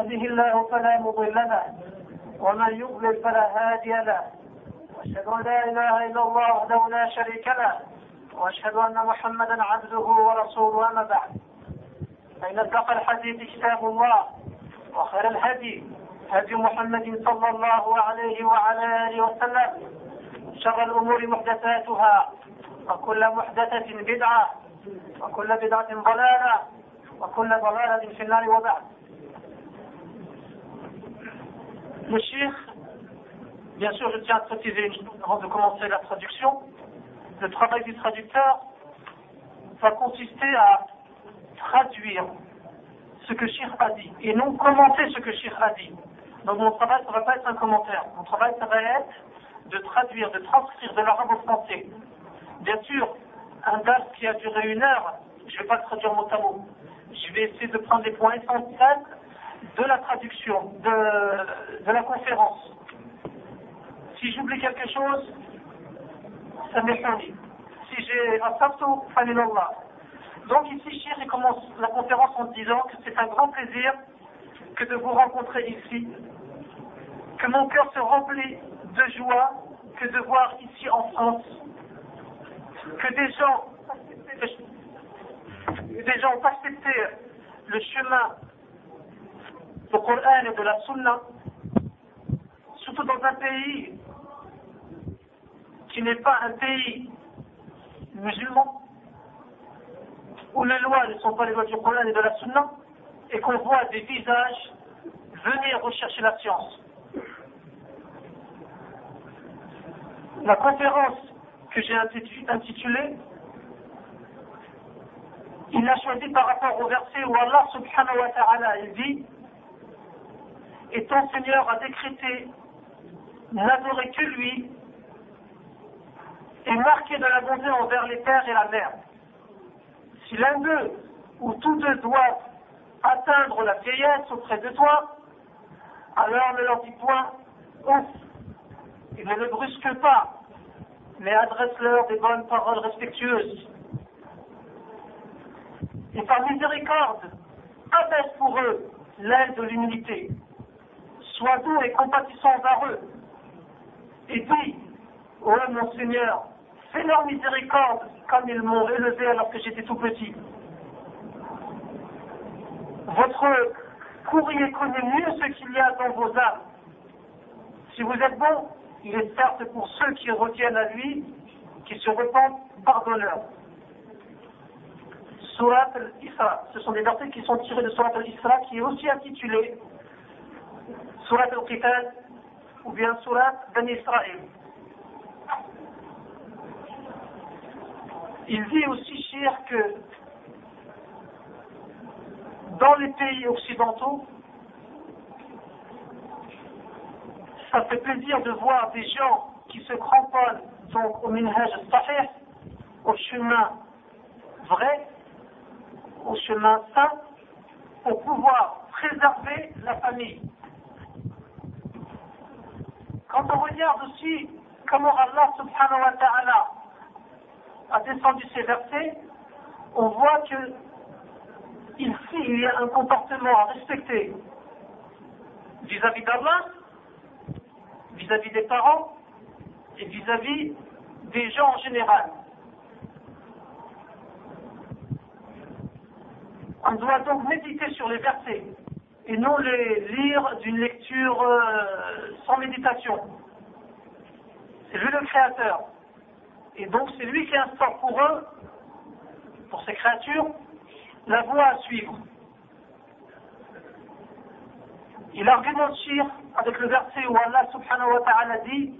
يهده الله فلا مضل له ومن يضلل فلا هادي له. وأشهد أن لا إله إلا الله وحده لا شريك له وأشهد أن محمدا عبده ورسوله أما بعد. فإن اتقى الحديث كتاب الله وخير الهدي هدي محمد صلى الله عليه وعلى آله وسلم. شر الأمور محدثاتها وكل محدثة بدعة وكل بدعة ضلالة وكل ضلالة في النار وبعد. Shir, bien sûr, je tiens à préciser avant de commencer la traduction, le travail du traducteur va consister à traduire ce que Shir a dit et non commenter ce que Shir a dit. Donc mon travail, ça ne va pas être un commentaire. Mon travail, ça va être de traduire, de transcrire de l'arabe au français. Bien sûr, un date qui a duré une heure, je ne vais pas traduire mot à mot. Je vais essayer de prendre les points essentiels de la traduction, de, de la conférence. Si j'oublie quelque chose, ça m'est fini. Si j'ai un farto, fanillallah. Donc ici, Chir, il commence la conférence en disant que c'est un grand plaisir que de vous rencontrer ici, que mon cœur se remplit de joie que de voir ici en France que des gens, des gens ont accepté le chemin du Coran et de la Sunna, surtout dans un pays qui n'est pas un pays musulman, où les lois ne sont pas les lois du Coran et de la Sunna, et qu'on voit des visages venir rechercher la science. La conférence que j'ai intitulée, il l'a choisi par rapport au verset où Allah subhanahu wa ta'ala dit Et ton Seigneur a décrété n'adorer que lui et marquer de la bonté envers les terres et la mer. Si l'un d'eux ou tous deux doivent atteindre la vieillesse auprès de toi, alors ne leur dis point ouf et ne le brusque pas, mais adresse-leur des bonnes paroles respectueuses. Et par miséricorde, abaisse pour eux l'aile de l'humilité. Sois doux et compatissant envers eux. Et dis, ô mon Seigneur, fais leur miséricorde comme ils m'ont élevé alors que j'étais tout petit. Votre courrier connaît mieux ce qu'il y a dans vos âmes. Si vous êtes bon, il est certes pour ceux qui retiennent à lui, qui se repentent, pardonneurs. Surat al-Isra, ce sont des versets qui sont tirés de Surat al-Isra, qui est aussi intitulé Surat al-Qital ou bien Surat Ben Israël. Il dit aussi, cher, que dans les pays occidentaux, ça fait plaisir de voir des gens qui se cramponnent au minhaj sahih, au chemin vrai, au chemin sain, pour pouvoir préserver la famille. Quand on regarde aussi comment Allah subhanahu wa ta'ala a descendu ces versets, on voit que ici il y a un comportement à respecter vis-à-vis d'Allah, vis-à-vis des parents et vis-à-vis des gens en général. On doit donc méditer sur les versets et non les lire d'une lecture euh, sans méditation. C'est lui le créateur. Et donc c'est lui qui instaure pour eux, pour ces créatures, la voie à suivre. Il argumente avec le verset où Allah subhanahu wa ta'ala dit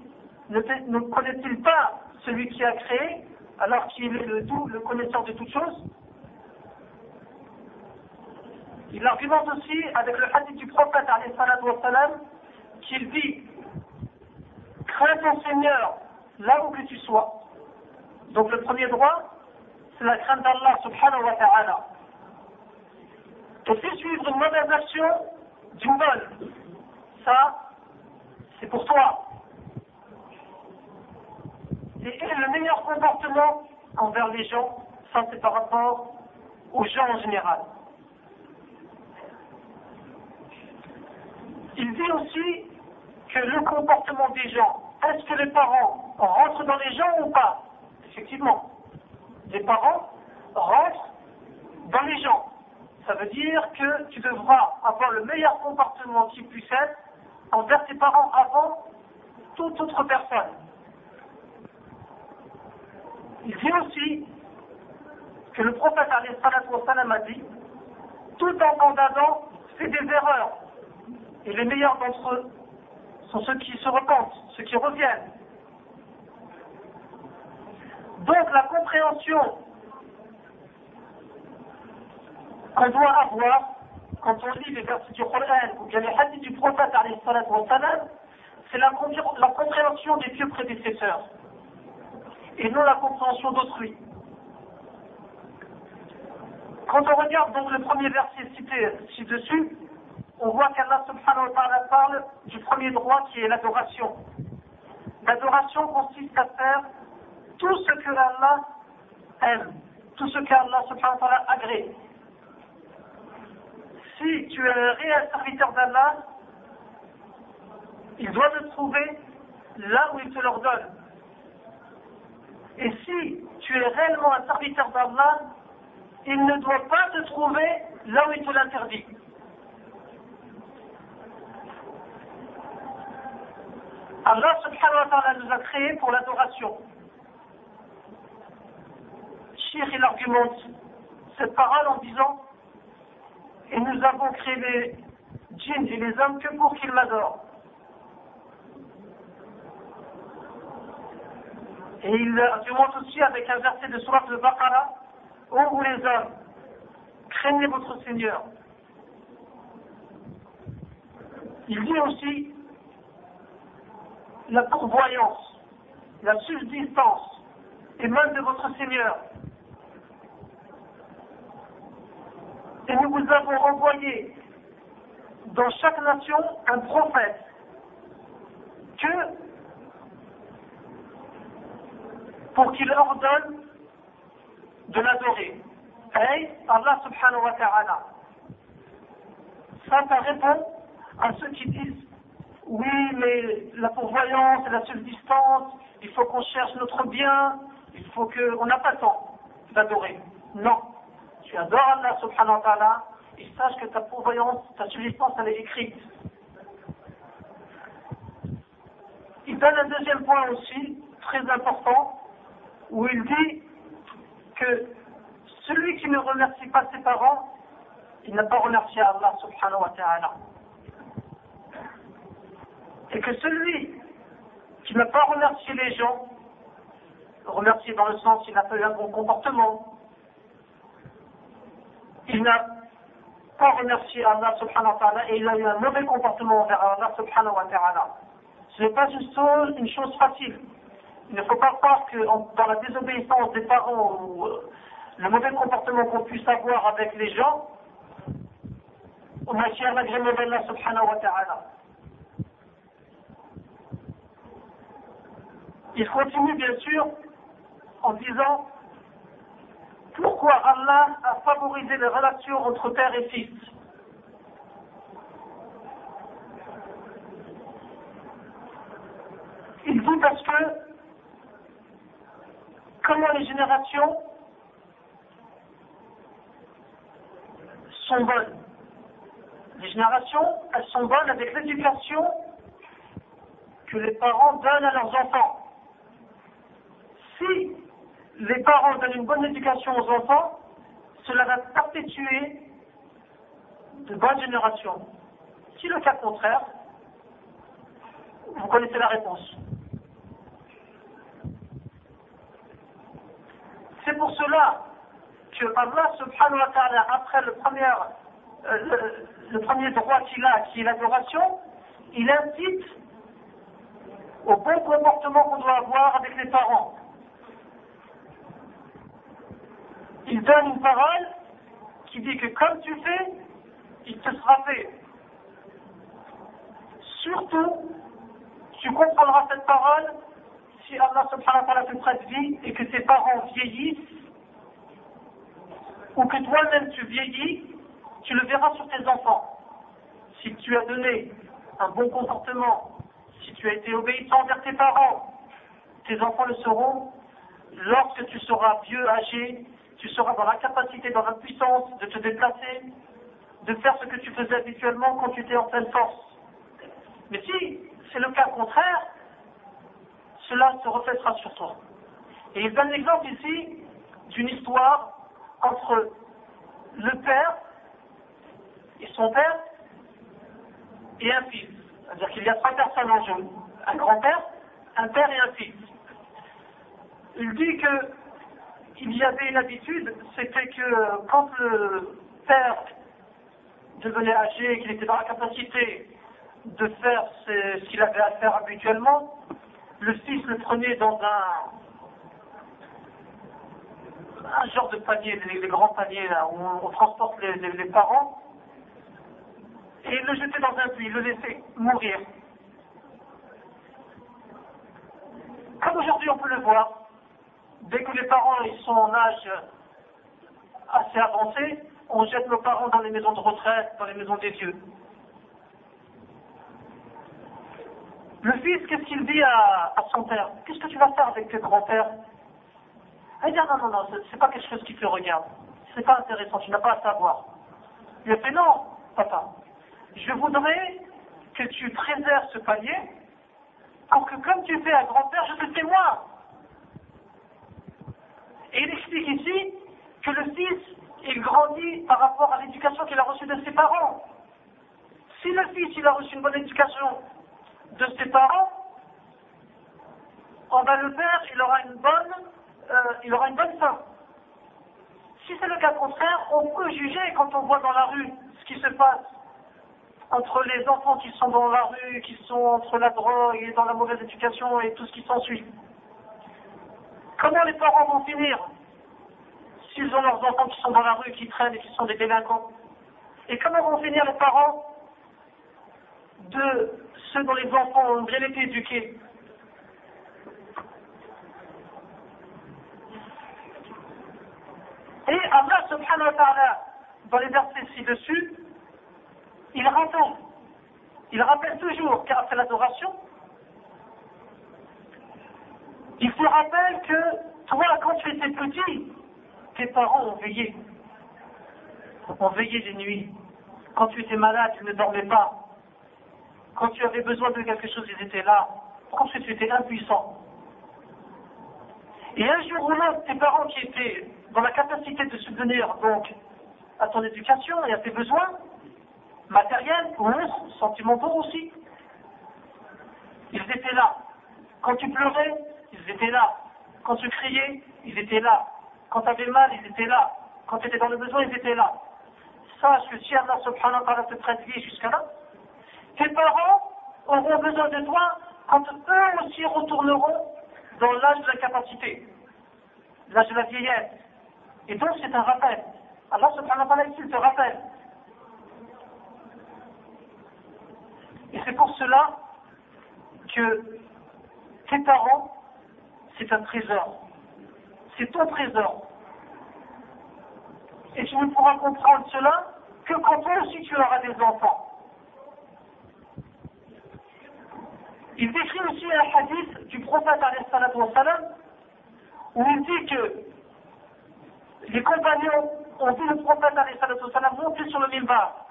Ne, connaît-il pas celui qui a créé alors qu'il est le connaisseur de toutes choses? Il argumente aussi avec le hadith du prophète qu'il dit Crains ton Seigneur là où que tu sois. Donc le premier droit, c'est la crainte d'Allah subhanahu wa ta'ala. Et fais suivre une mauvaise action d'une bonne. Ça, c'est pour toi. Et, et le meilleur comportement envers les gens, ça c'est par rapport aux gens en général. Il dit aussi que le comportement des gens, est-ce que les parents rentrent dans les gens ou pas? Effectivement, les parents rentrent dans les gens. Ça veut dire que tu devras avoir le meilleur comportement qui puisse être envers tes parents avant toute autre personne. Il dit aussi que le prophète a dit tout enfant d'Adam fait des erreurs. Et les meilleurs d'entre eux sont ceux qui se repentent, ceux qui reviennent. Donc la compréhension qu'on doit avoir quand on lit les versets du Coran ou bien les hadiths du prophète, c'est la, la compréhension des vieux prédécesseurs et non la compréhension d'autrui. Quand on regarde donc le premier verset cité ci-dessus, on voit qu'Allah subhanahu wa ta'ala parle du premier droit qui est l'adoration. L'adoration consiste à faire tout ce que Allah aime, tout ce qu'Allah subhanahu wa ta'ala agrée. Si tu es un réel serviteur d'Allah, il doit te trouver là où il te l'ordonne. Et si tu es réellement un serviteur d'Allah, il ne doit pas te trouver là où il te l'interdit. Allah subhanahu wa nous a créés pour l'adoration. Shir il argumente cette parole en disant Et nous avons créé les djinns et les hommes que pour qu'ils m'adorent. Et il argumente aussi avec un verset de Surat al-Baqarah Ô vous les hommes, craignez votre Seigneur. Il dit aussi la pourvoyance, la subsistance émane de votre Seigneur. Et nous vous avons envoyé dans chaque nation un prophète que pour qu'il ordonne de l'adorer. Et Allah subhanahu wa ta'ala. Ça, ça répond à ceux qui disent oui, mais la pourvoyance et la subsistance, il faut qu'on cherche notre bien, il faut que. On n'a pas le temps d'adorer. Non. Tu adores Allah subhanahu wa ta'ala et sache que ta pourvoyance, ta subsistance, elle est écrite. Il donne un deuxième point aussi, très important, où il dit que celui qui ne remercie pas ses parents, il n'a pas remercié Allah subhanahu wa ta'ala. Et que celui qui n'a pas remercié les gens, remercié dans le sens qu'il n'a pas eu un bon comportement, il n'a pas remercié Allah subhanahu wa ta'ala et il a eu un mauvais comportement envers Allah subhanahu wa ta'ala. Ce n'est pas une chose, une chose facile. Il ne faut pas croire que dans la désobéissance des parents ou euh, le mauvais comportement qu'on puisse avoir avec les gens, on acquiert l'agrément d'Allah subhanahu wa ta'ala. Il continue bien sûr en disant pourquoi Allah a favorisé les relations entre père et fils. Il dit parce que comment les générations sont bonnes. Les générations, elles sont bonnes avec l'éducation que les parents donnent à leurs enfants. Si les parents donnent une bonne éducation aux enfants, cela va perpétuer de bonnes générations. Si le cas contraire, vous connaissez la réponse. C'est pour cela que Allah subhanahu wa après le premier, euh, le, premier droit qu'il a, qui est l'adoration, il incite au bon comportement qu'on doit avoir avec les parents. Il donne une parole qui dit que comme tu fais, il te sera fait. Surtout, tu comprendras cette parole si Allah subhanahu wa ta'ala te prête vie et que tes parents vieillissent, ou que toi-même tu vieillis, tu le verras sur tes enfants. Si tu as donné un bon comportement, si tu as été obéissant envers tes parents, tes enfants le seront lorsque tu seras vieux, âgé, tu seras dans la capacité, dans la puissance de te déplacer, de faire ce que tu faisais habituellement quand tu étais en pleine force. Mais si c'est le cas contraire, cela se reflètera sur toi. Et il donne l'exemple ici d'une histoire entre le père et son père et un fils. C'est-à-dire qu'il y a trois personnes en jeu. Un grand-père, un père et un fils. Il dit que il y avait une habitude, c'était que quand le père devenait âgé et qu'il était dans la capacité de faire ce qu'il avait à faire habituellement, le fils le prenait dans un, un genre de panier, les, grands paniers là, où on, transporte les, parents, et le jetait dans un puits, le laissait mourir. Comme aujourd'hui on peut le voir, dès que les parents sont en âge assez avancé, on jette nos parents dans les maisons de retraite, dans les maisons des vieux. Le fils, qu'est-ce qu'il dit à, son père? Qu'est-ce que tu vas faire avec tes grands-pères? Il dit non, non, non, c'est pas quelque chose qui te regarde. C'est pas intéressant, tu n'as pas à savoir. Il a fait non, papa. Je voudrais que tu préserves ce panier pour que comme tu fais à grand-père, je te témoigne. Et il explique ici que le fils, il grandit par rapport à l'éducation qu'il a reçue de ses parents. Si le fils, il a reçu une bonne éducation de ses parents, on va le père, il aura une bonne, euh, il aura une bonne fin. Si c'est le cas contraire, on peut juger quand on voit dans la rue ce qui se passe entre les enfants qui sont dans la rue, qui sont entre la drogue et dans la mauvaise éducation et tout ce qui s'ensuit. Comment les parents vont finir. S'ils ont leurs enfants qui sont dans la rue, qui traînent et qui sont des délinquants. Et comment vont finir les parents de ceux dont les enfants ont bien été éduqués Et Allah subhanahu wa ta'ala, dans les versets ci-dessus, il rappelle, il rappelle toujours qu'après l'adoration, il te rappelle que toi, quand tu étais petit, tes parents ont veillé. Ont veillé les nuits. Quand tu étais malade, tu ne dormais pas. Quand tu avais besoin de quelque chose, ils étaient là. Quand tu étais impuissant. Et un jour ou l'autre, tes parents qui étaient dans la capacité de subvenir donc à ton éducation et à tes besoins matériels ou sentimentaux aussi, ils étaient là. Quand tu pleurais, ils étaient là. Quand tu criais, ils étaient là. Quand tu avais mal, ils étaient là. Quand tu étais dans le besoin, ils étaient là. Sache que si Allah subhanahu wa ta'ala te traite vie jusqu'à là, tes parents auront besoin de toi quand eux aussi retourneront dans l'âge de la capacité, l'âge de la vieillesse. Et donc c'est un rappel. Allah subhanahu wa ta'ala il te rappelle. Et c'est pour cela que tes parents c'est un trésor. C'est ton trésor. Et tu ne pourras comprendre cela que quand toi aussi tu auras des enfants. Il décrit aussi un hadith du prophète où il dit que les compagnons ont vu le prophète monter sur le mimbar.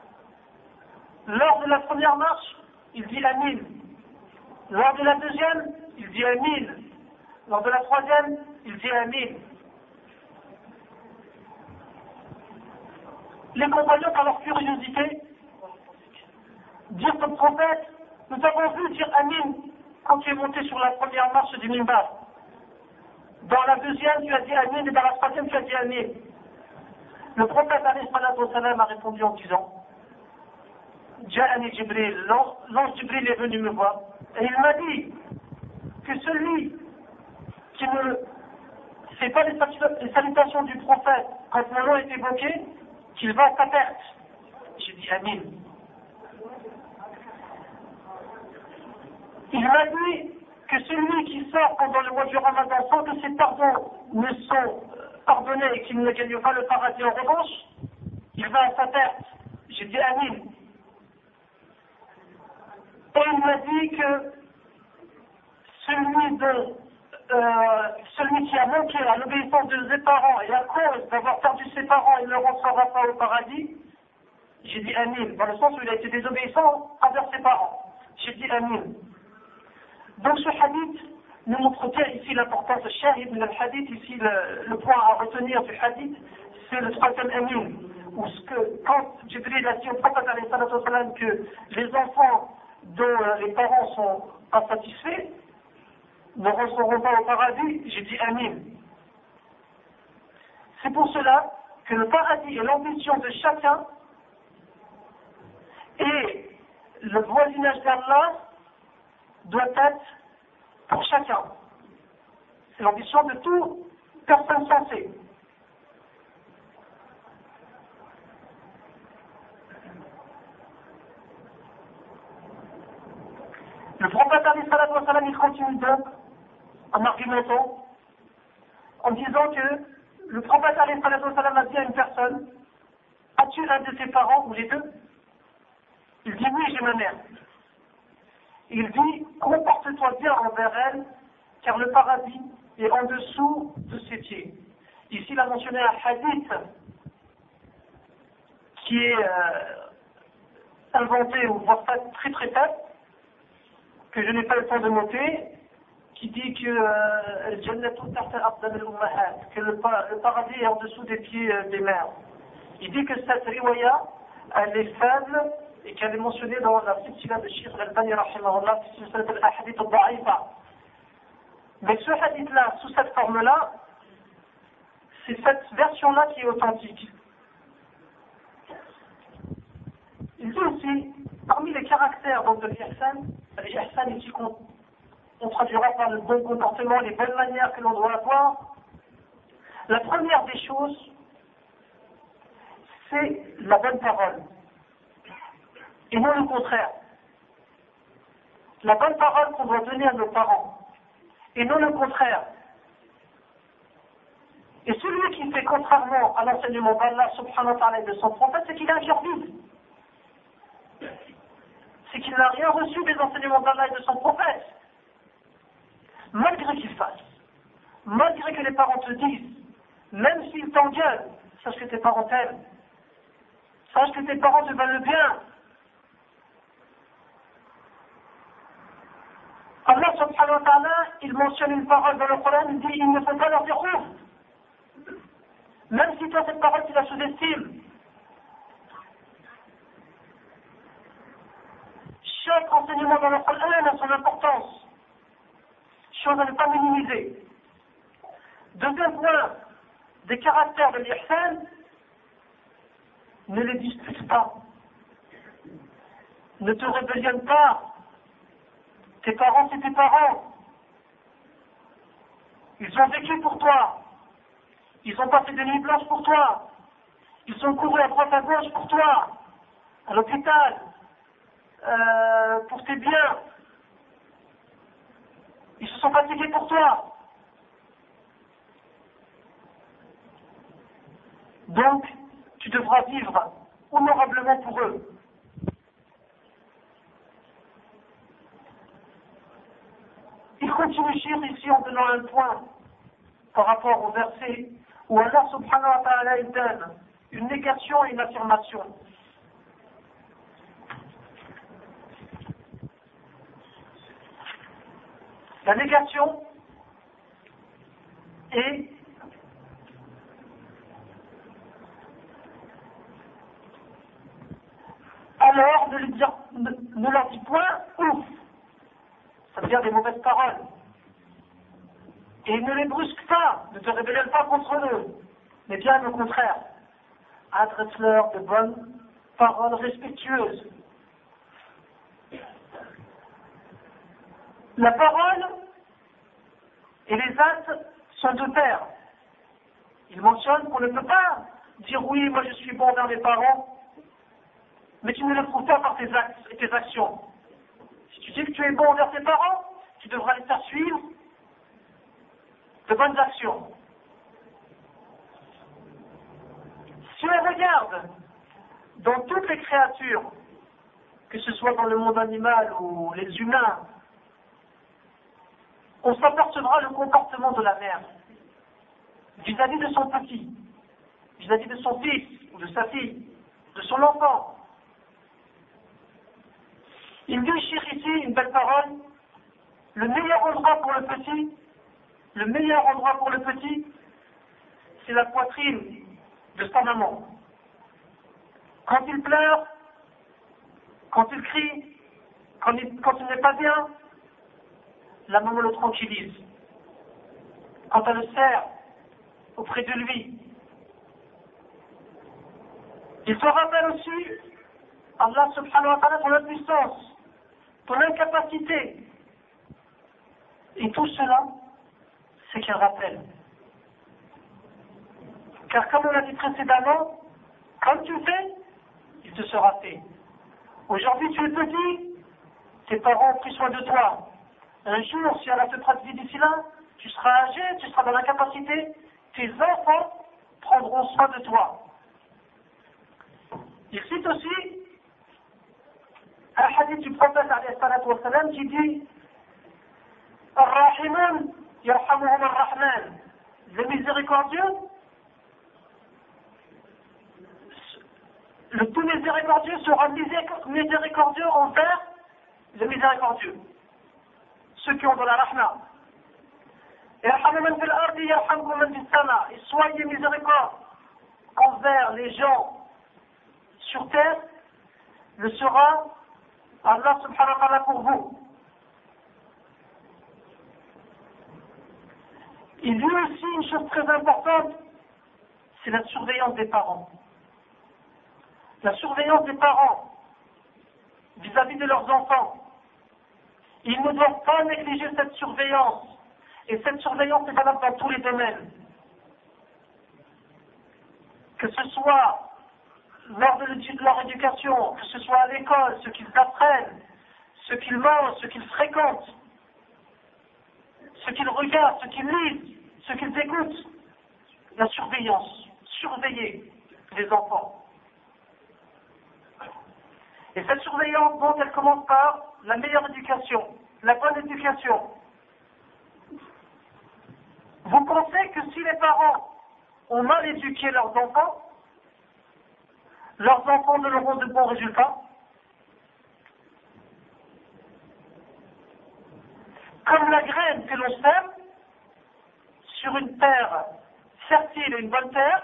Lors de la première marche, il dit Amin. Lors de la deuxième, il dit Amin. Lors de la troisième, il dit Amin. Les compagnons, par leur curiosité, disent au prophète, nous avons vu dire Amin quand tu es monté sur la première marche du Mimbar. Dans la deuxième, tu as dit Amin, et dans la troisième, tu as dit Amin. Le prophète a répondu en disant Ja'ani Jibril, l'ange Jibril est venu me voir, et il m'a dit que celui qui ne fait pas les salutations du prophète quand mon nom est évoqué, qu'il va à sa perte. J'ai dit Amin. Il m'a dit que celui qui sort pendant le mois du Ramadan sans que ses pardons ne sont pardonnés et qu'il ne gagne pas le paradis en revanche, il va à sa perte. J'ai dit Amin. Et il m'a dit que celui, de, euh, celui qui a manqué à l'obéissance de ses parents et à cause d'avoir perdu ses parents, il ne rentrera pas au paradis. J'ai dit Amin, dans le sens où il a été désobéissant envers ses parents. J'ai dit Amin. Donc ce hadith nous montre bien ici l'importance de shahid le hadith, ici le, point à retenir du hadith, c'est le troisième Amin. Où ce que, quand Jibril a dit au prophète que les enfants dont euh, les parents sont insatisfaits ne rentreront pas au paradis, j'ai dit Amin. C'est pour cela que le paradis est l'ambition de chacun et le voisinage d'Allah doit être pour chacun. C'est l'ambition de toute personne sensée. Le prophète il continue donc en argumentant, en disant que le prophète a dit à une personne, as-tu un de tes parents ou les deux? Il dit oui, j'ai ma mère. Il dit, comporte-toi bien envers elle, car le paradis est en dessous de ses pieds. Ici, il a mentionné un hadith qui est euh, inventé ou voire très très faible, que je n'ai pas le temps de noter, qui dit que euh, que le, paradis est en dessous des pieds euh, des mers. Il dit que cette riwaya, elle est faible et qu'elle est mentionnée dans la silsila de Shir al-Bani rahimahullah, al-Ahadith al-Da'ifa. Mais ce hadith-là, sous cette forme-là, c'est cette version-là qui est authentique. Il dit aussi, parmi les caractères de l'ihsan, l'ihsan ici on traduira par le bon comportement, les bonnes manières que l'on doit avoir. La première des choses, c'est la bonne parole. Et non le contraire. La bonne parole qu'on doit donner à nos parents. Et non le contraire. Et celui qui fait contrairement à l'enseignement d'Allah subhanahu wa ta'ala de son prophète, c'est qu'il a un. C'est qu'il n'a rien reçu des enseignements d'Allah et de son prophète malgré qu'il fasse, malgré que les parents te disent, même s'ils t'engueulent, sache que tes parents t'aiment, sache que tes parents te veulent le bien. Allah subhanahu wa ta'ala, il mentionne une parole dans le Coran, il dit, il ne faut pas leur dire ouf. Même si toi, cette parole, tu la sous-estimes. Chaque enseignement dans le Coran a son importance chose à ne pas minimiser. Deuxième point, des caractères de l'ihsan, ne les dispute pas. Ne te rébellionnent pas. Tes parents, c'est tes parents. Ils ont vécu pour toi. Ils ont passé des nuits blanches pour toi. Ils ont couru à droite à gauche pour toi. À l'hôpital. Euh, pour tes biens. Ils se sont fatigués pour toi. Donc, tu devras vivre honorablement pour eux. Il continue ici en donnant un point par rapport au verset où Allah subhanahu wa ta'ala donne une négation et une affirmation. La négation est alors ne, ne, leur dis point ouf. Ça veut dire des mauvaises paroles. Et ne les brusque pas, ne te rébelle pas contre eux, mais bien au contraire. Adresse-leur de bonnes paroles respectueuses. La parole et les actes sont de pair. Il mentionne qu'on ne peut pas dire oui, moi je suis bon envers mes parents, mais tu ne le prouves pas par tes actes et tes actions. Si tu dis que tu es bon envers tes parents, tu devras les faire suivre de bonnes actions. Si on regarde dans toutes les créatures que ce soit dans le monde animal ou les humains, on s'apercevra le comportement de la mère vis-à-vis de son petit, vis-à-vis de son fils ou de sa fille, de son enfant. Il dit ici une belle parole, le meilleur endroit pour le petit, le meilleur endroit pour le petit, c'est la poitrine de sa maman. Quand il pleure, quand il crie, quand il, quand il n'est pas bien, la maman le tranquillise. Quand elle le serre auprès de lui, il se rappelle aussi Allah subhanahu wa ta'ala ton impuissance, ton incapacité. Et tout cela, c'est qu'il rappelle. Car comme on l'a dit précédemment, quand tu fais, il te sera fait. Aujourd'hui, tu es petit, tes parents ont pris soin de toi. Un jour, si Allah te traduit d'ici là, tu seras âgé, tu seras dans l'incapacité, tes enfants prendront soin de toi. Il cite aussi un hadith du prophète qui dit Ar-Rahimun yarhamuhum ar-Rahman. Le miséricordieux, le tout miséricordieux sera miséricordieux envers le miséricordieux. Ceux qui ont de la rahma. Et soyez miséricorde envers les gens sur terre, le sera Allah subhanahu wa ta'ala pour vous. Il y a aussi une chose très importante, c'est la surveillance des parents. La surveillance des parents vis-à-vis de leurs enfants. Ils ne doivent pas négliger cette surveillance. Et cette surveillance est valable dans tous les domaines. Que ce soit lors de leur éducation, que ce soit à l'école, ce qu'ils apprennent, ce qu'ils mangent, ce qu'ils fréquentent, ce qu'ils regardent, ce qu'ils lisent, ce qu'ils écoutent. La surveillance, surveiller les enfants. Et cette surveillance, donc, elle commence par la meilleure éducation, la bonne éducation. Vous pensez que si les parents ont mal éduqué leurs enfants, leurs enfants ne auront de bons résultats? Comme la graine que l'on sème sur une terre fertile et une bonne terre,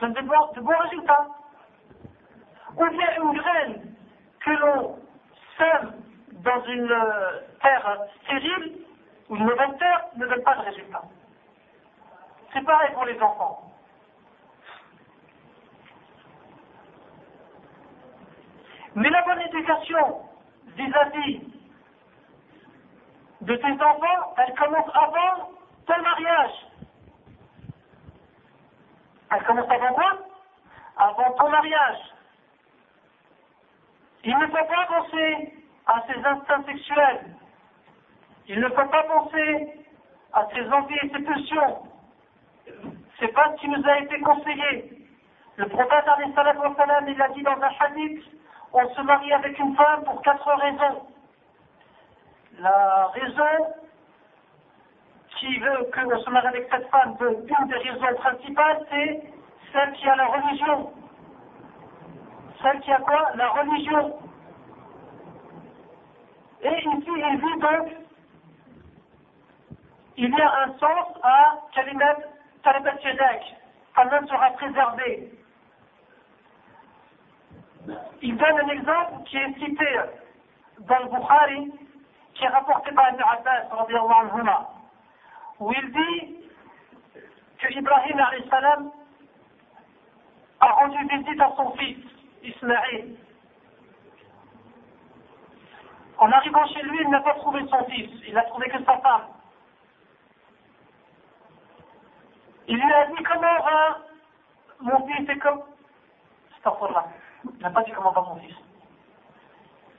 donne de bons, de bons résultats. Ou bien une graine que l'on sème dans une euh, terre stérile ou une mauvaise terre ne donne pas de résultats. C'est pareil pour les enfants. Mais la bonne éducation vis-à-vis de tes enfants, elle commence avant ton mariage. Elle commence avant quoi? Avant ton mariage. Il ne faut pas penser à ses instincts sexuels. Il ne faut pas penser à ses envies et ses pulsions. C'est pas ce qui nous a été conseillé. Le prophète, il a dit dans un hadith, on se marie avec une femme pour quatre raisons. La raison qui veut qu'on se marie avec cette femme, une des raisons principales, c'est celle qui a la religion. Celle qui a quoi La religion. Et ici, il dit donc, il y a un sens à Kalimat Talibat Yedek. Allah sera préservé. Il donne un exemple qui est cité dans le Bukhari, qui est rapporté par Ibn Abbas, où il dit que Ibrahim a rendu visite à son fils, Ismaïl. En arrivant chez lui, il n'a pas trouvé son fils, il n'a trouvé que sa femme. Il lui a dit comment va mon fils et comme. C'est là. Il n'a pas dit comment va mon fils.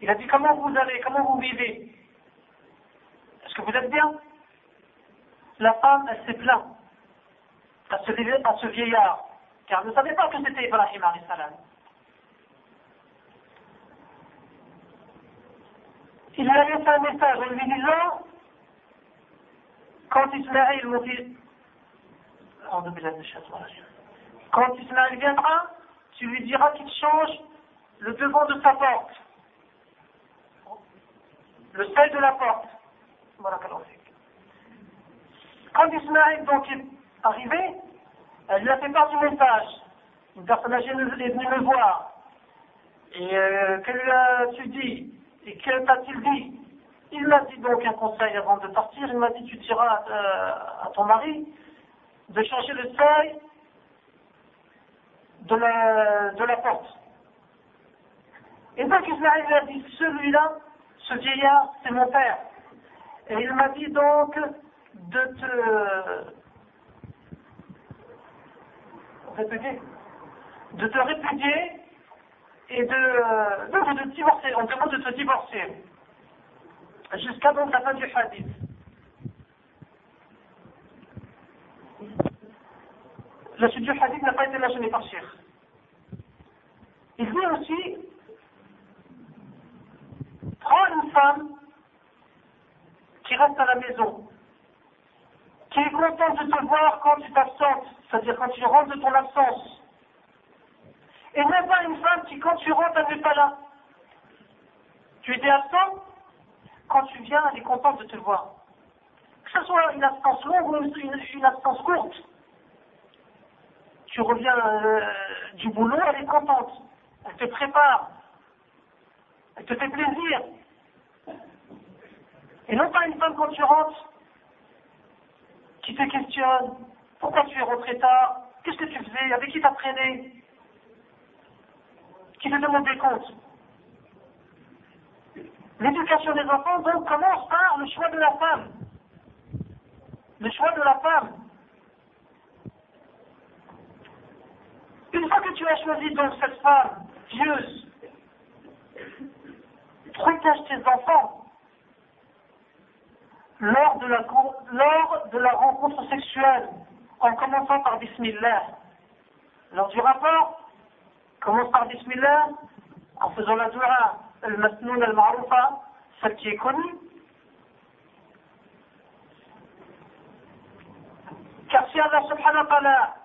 Il a dit comment vous allez, comment vous vivez. Est-ce que vous êtes bien? La femme, elle s'est plainte à ce vieillard, car elle ne savait pas que c'était Ibrahim salam. Il lui a laissé un message en lui disant quand Ismaël quand Ismaël viendra, tu lui diras qu'il change le devant de sa porte, le seuil de la porte. Quand Ismaël donc est arrivé, elle lui a fait part du message. Une personne âgée est venue me voir. Et euh, que lui as-tu dit? Et que t'a-t-il dit? Il m'a dit donc un conseil avant de partir. Il m'a dit tu diras euh, à ton mari de changer le seuil de la, de la porte. Et donc Ismaël lui a dit celui-là, ce vieillard, c'est mon père. Et il m'a dit donc de te répudier, de te répudier et de, de, te divorcer. On demande de te divorcer. Jusqu'à donc la fin du hadith. La suite du hadith n'a pas été mentionnée par Cheikh. Il dit aussi prends une femme qui reste à la maison, qui est contente de te voir quand tu t'absentes, c'est-à-dire quand tu rentres de ton absence. Et n'est pas une femme qui, quand tu rentres, elle n'est pas là. Tu étais absent, quand tu viens, elle est contente de te voir. Que ce soit une absence longue ou une, absence courte. Tu reviens euh, du boulot, elle est contente. Elle te prépare. Elle te fait plaisir. Et non pas une femme quand tu rentres, qui te questionne, pourquoi tu es rentré tard, qu'est-ce que tu faisais, avec qui t'as traîné, qui te demande des comptes. L'éducation des enfants, donc, commence par le choix de la femme. Le choix de la femme. Une fois que tu as choisi donc cette femme pieuse, protège tes enfants lors de, la, lors de la rencontre sexuelle, en commençant par Bismillah. Lors du rapport, commence par Bismillah, en faisant la dua, al-masnoun al-ma'rufa, celle qui est connue. Car si Allah subhanahu wa ta'ala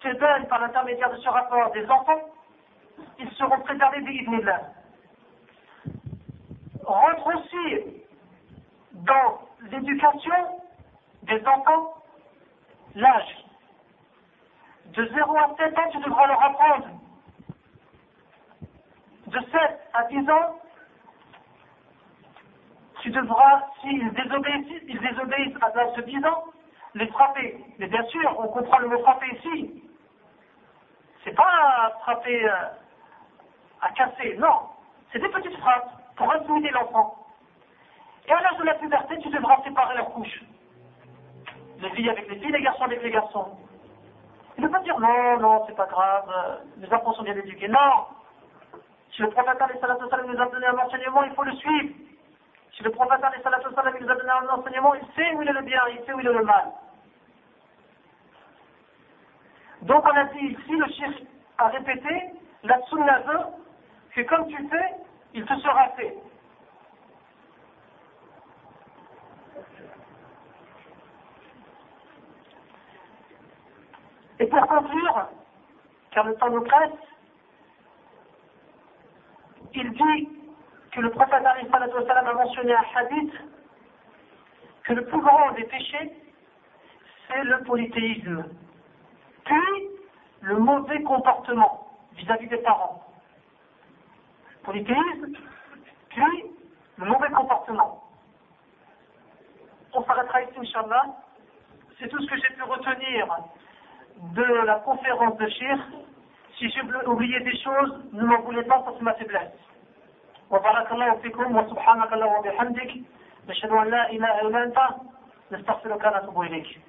te donne par l'intermédiaire de ce rapport des enfants, ils seront préservés Bismillah. Rentre aussi dans l'éducation des enfants l'âge. De 0 à 7 ans, tu devras leur apprendre. De 7 à 10 ans, tu devras, s'ils désobéissent, ils désobéissent à l'âge de 10 ans, les frapper. Mais bien sûr, on comprend le mot frapper ici. C'est pas frapper euh, à casser, non. C'est des petites frappes pour intimider l'enfant. Et à l'âge de la puberté, tu devras séparer leurs couches. Les filles avec les filles, les garçons avec les garçons. Il ne pas dire non, non, c'est pas grave, euh, les enfants sont bien éduqués. Non Si le prophète nous a donné un enseignement, il faut le suivre. Si le prophète nous a donné un enseignement, il sait où il est le bien, il sait où il est le mal. Donc on a dit ici, le chef a répété, la sunna veut que comme tu fais, il te sera fait. Et pour conclure, car le temps nous presse, il dit que le prophète a mentionné un hadith que le plus grand des péchés, c'est le polythéisme. Puis, le mauvais comportement vis-à-vis des parents. Polythéisme, puis le mauvais comportement. On s'arrêtera ici, Inch'Allah. C'est tout ce que j'ai pu retenir de la conférence de Shir. Si j'ai oublié des choses, ne m'en voulez pas, c'est ma faiblesse. وبارك الله فيكم وسبحانك اللهم وبحمدك نشهد ان لا اله الا انت نستغفرك ونتوب اليك